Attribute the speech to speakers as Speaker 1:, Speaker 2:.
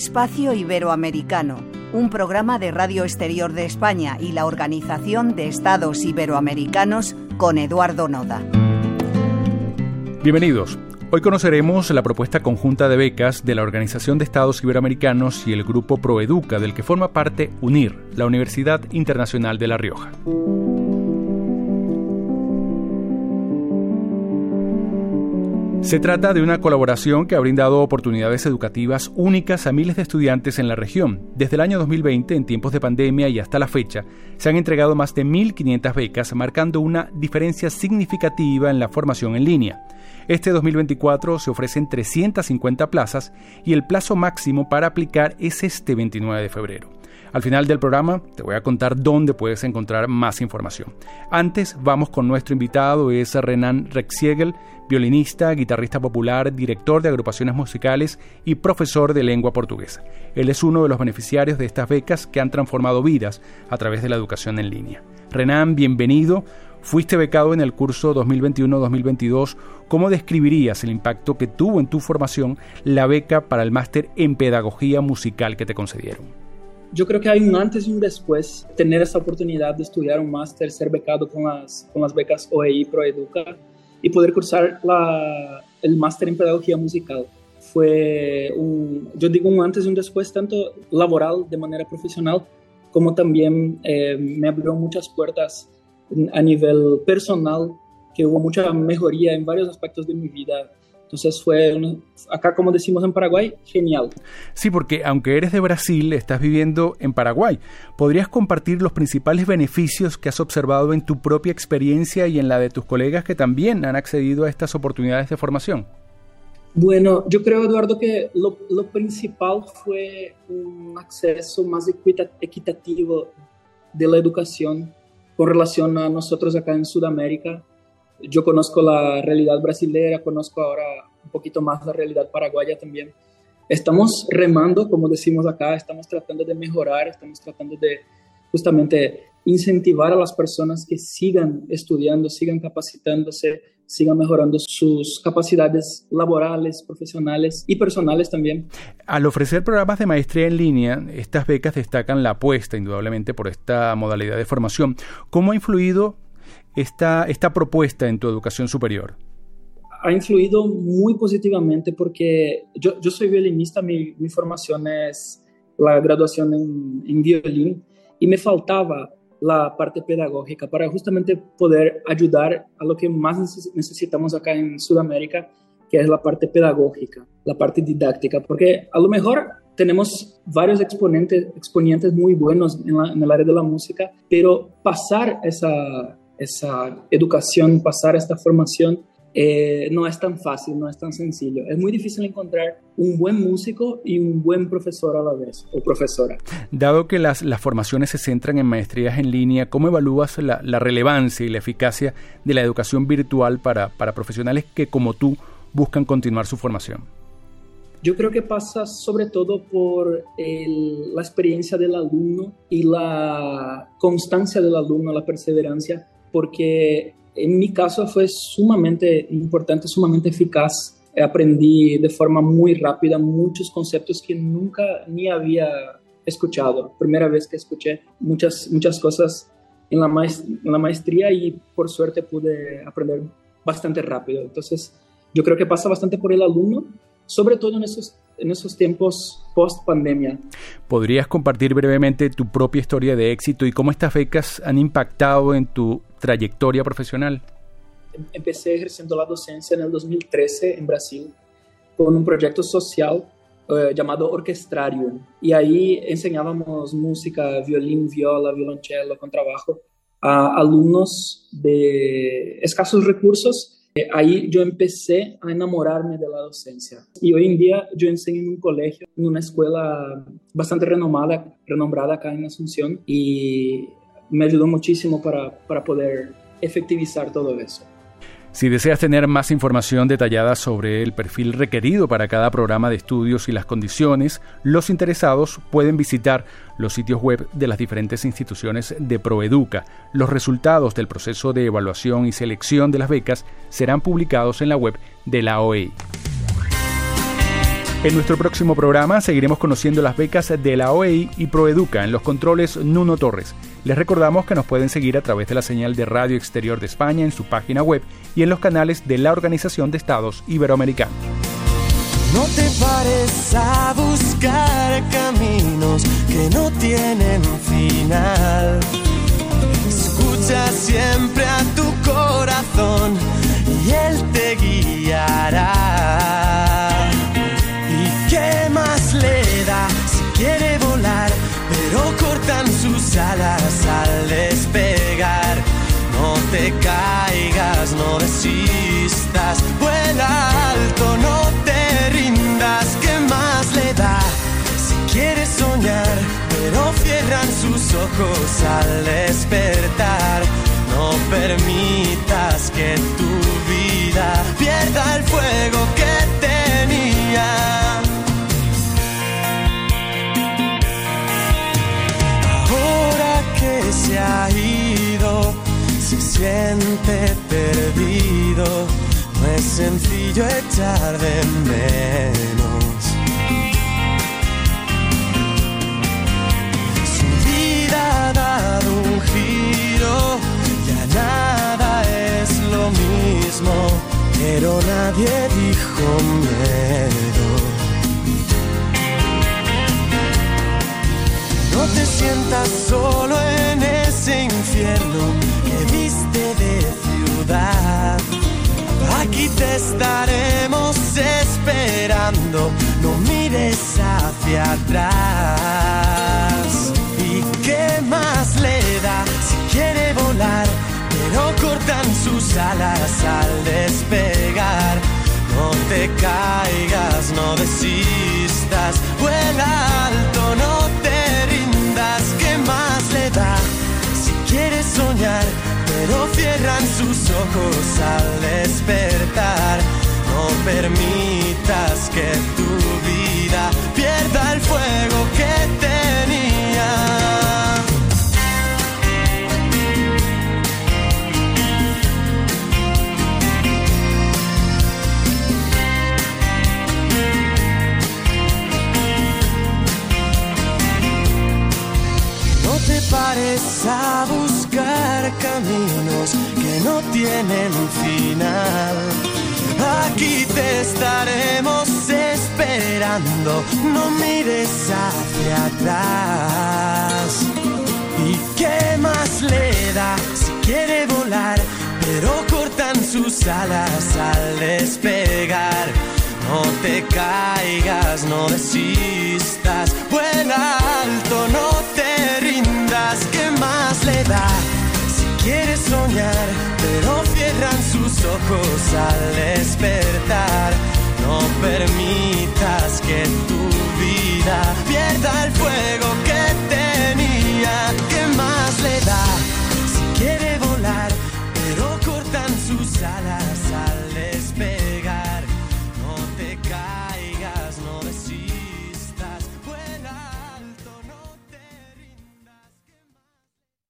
Speaker 1: Espacio Iberoamericano, un programa de Radio Exterior de España y la Organización de Estados Iberoamericanos con Eduardo Noda.
Speaker 2: Bienvenidos. Hoy conoceremos la propuesta conjunta de becas de la Organización de Estados Iberoamericanos y el Grupo Proeduca, del que forma parte UNIR, la Universidad Internacional de La Rioja. Se trata de una colaboración que ha brindado oportunidades educativas únicas a miles de estudiantes en la región. Desde el año 2020, en tiempos de pandemia y hasta la fecha, se han entregado más de 1.500 becas, marcando una diferencia significativa en la formación en línea. Este 2024 se ofrecen 350 plazas y el plazo máximo para aplicar es este 29 de febrero. Al final del programa te voy a contar dónde puedes encontrar más información. Antes vamos con nuestro invitado, es Renan Rexiegel, violinista, guitarrista popular, director de agrupaciones musicales y profesor de lengua portuguesa. Él es uno de los beneficiarios de estas becas que han transformado vidas a través de la educación en línea. Renan, bienvenido. Fuiste becado en el curso 2021-2022. ¿Cómo describirías el impacto que tuvo en tu formación la beca para el máster en pedagogía musical que te concedieron?
Speaker 3: Yo creo que hay un antes y un después tener esta oportunidad de estudiar un máster, ser becado con las, con las becas OEI ProEduca y poder cursar la, el máster en pedagogía musical. Fue un, yo digo un antes y un después, tanto laboral de manera profesional, como también eh, me abrió muchas puertas a nivel personal, que hubo mucha mejoría en varios aspectos de mi vida entonces fue, acá como decimos en Paraguay, genial.
Speaker 2: Sí, porque aunque eres de Brasil, estás viviendo en Paraguay. ¿Podrías compartir los principales beneficios que has observado en tu propia experiencia y en la de tus colegas que también han accedido a estas oportunidades de formación?
Speaker 3: Bueno, yo creo, Eduardo, que lo, lo principal fue un acceso más equitativo de la educación con relación a nosotros acá en Sudamérica yo conozco la realidad brasilera, conozco ahora un poquito más la realidad paraguaya también. Estamos remando, como decimos acá, estamos tratando de mejorar, estamos tratando de justamente incentivar a las personas que sigan estudiando, sigan capacitándose, sigan mejorando sus capacidades laborales, profesionales y personales también.
Speaker 2: Al ofrecer programas de maestría en línea, estas becas destacan la apuesta, indudablemente, por esta modalidad de formación. ¿Cómo ha influido esta, esta propuesta en tu educación superior?
Speaker 3: Ha influido muy positivamente porque yo, yo soy violinista, mi, mi, formación es la graduación en, en violín y me faltaba la parte pedagógica para justamente poder ayudar a lo que más necesitamos acá en Sudamérica, que es la parte pedagógica, la parte didáctica, porque a lo mejor tenemos varios exponentes, exponentes muy buenos en, la, en el área de la música, pero pasar esa, esa educación, pasar esta formación, eh, no es tan fácil, no es tan sencillo. Es muy difícil encontrar un buen músico y un buen profesor a la vez o profesora.
Speaker 2: Dado que las, las formaciones se centran en maestrías en línea, ¿cómo evalúas la, la relevancia y la eficacia de la educación virtual para, para profesionales que como tú buscan continuar su formación?
Speaker 3: Yo creo que pasa sobre todo por el, la experiencia del alumno y la constancia del alumno, la perseverancia porque en mi caso fue sumamente importante, sumamente eficaz. Aprendí de forma muy rápida muchos conceptos que nunca ni había escuchado. Primera vez que escuché muchas, muchas cosas en la, en la maestría y por suerte pude aprender bastante rápido. Entonces, yo creo que pasa bastante por el alumno, sobre todo en esos en esos tiempos post pandemia.
Speaker 2: ¿Podrías compartir brevemente tu propia historia de éxito y cómo estas becas han impactado en tu trayectoria profesional?
Speaker 3: Empecé ejerciendo la docencia en el 2013 en Brasil con un proyecto social eh, llamado Orquestrarium y ahí enseñábamos música, violín, viola, violonchelo, contrabajo a alumnos de escasos recursos eh, ahí yo empecé a enamorarme de la docencia. Y hoy en día yo enseño en un colegio, en una escuela bastante renomada, renombrada acá en Asunción y me ayudó muchísimo para, para poder efectivizar todo eso.
Speaker 2: Si deseas tener más información detallada sobre el perfil requerido para cada programa de estudios y las condiciones, los interesados pueden visitar los sitios web de las diferentes instituciones de Proeduca. Los resultados del proceso de evaluación y selección de las becas serán publicados en la web de la OEI. En nuestro próximo programa seguiremos conociendo las becas de la OEI y Proeduca en los controles Nuno Torres. Les recordamos que nos pueden seguir a través de la señal de Radio Exterior de España en su página web y en los canales de la Organización de Estados Iberoamericanos.
Speaker 4: No te pares a buscar caminos que no tienen final. Ojos al despertar. No permitas que tu vida pierda el fuego que tenía. se ha ido, se siente perdido, no es sencillo echar de menos. Dado un giro, ya nada es lo mismo, pero nadie dijo miedo. No te sientas solo en ese infierno que viste de ciudad. Aquí te estaremos esperando, no mires hacia atrás. Caigas, no desistas, vuela alto, no si quiere soñar, pero cierran sus ojos al despertar. No permitas que pares a buscar caminos que no tienen final. Aquí te estaremos esperando, no mires hacia atrás. ¿Y qué más le da si quiere volar? Pero cortan sus alas al despegar. No te caigas, no desistas, vuela alto, no te rindas, ¿qué si quieres soñar, pero cierran sus ojos al despertar. No permitas que tu vida pierda el fuego que tenía.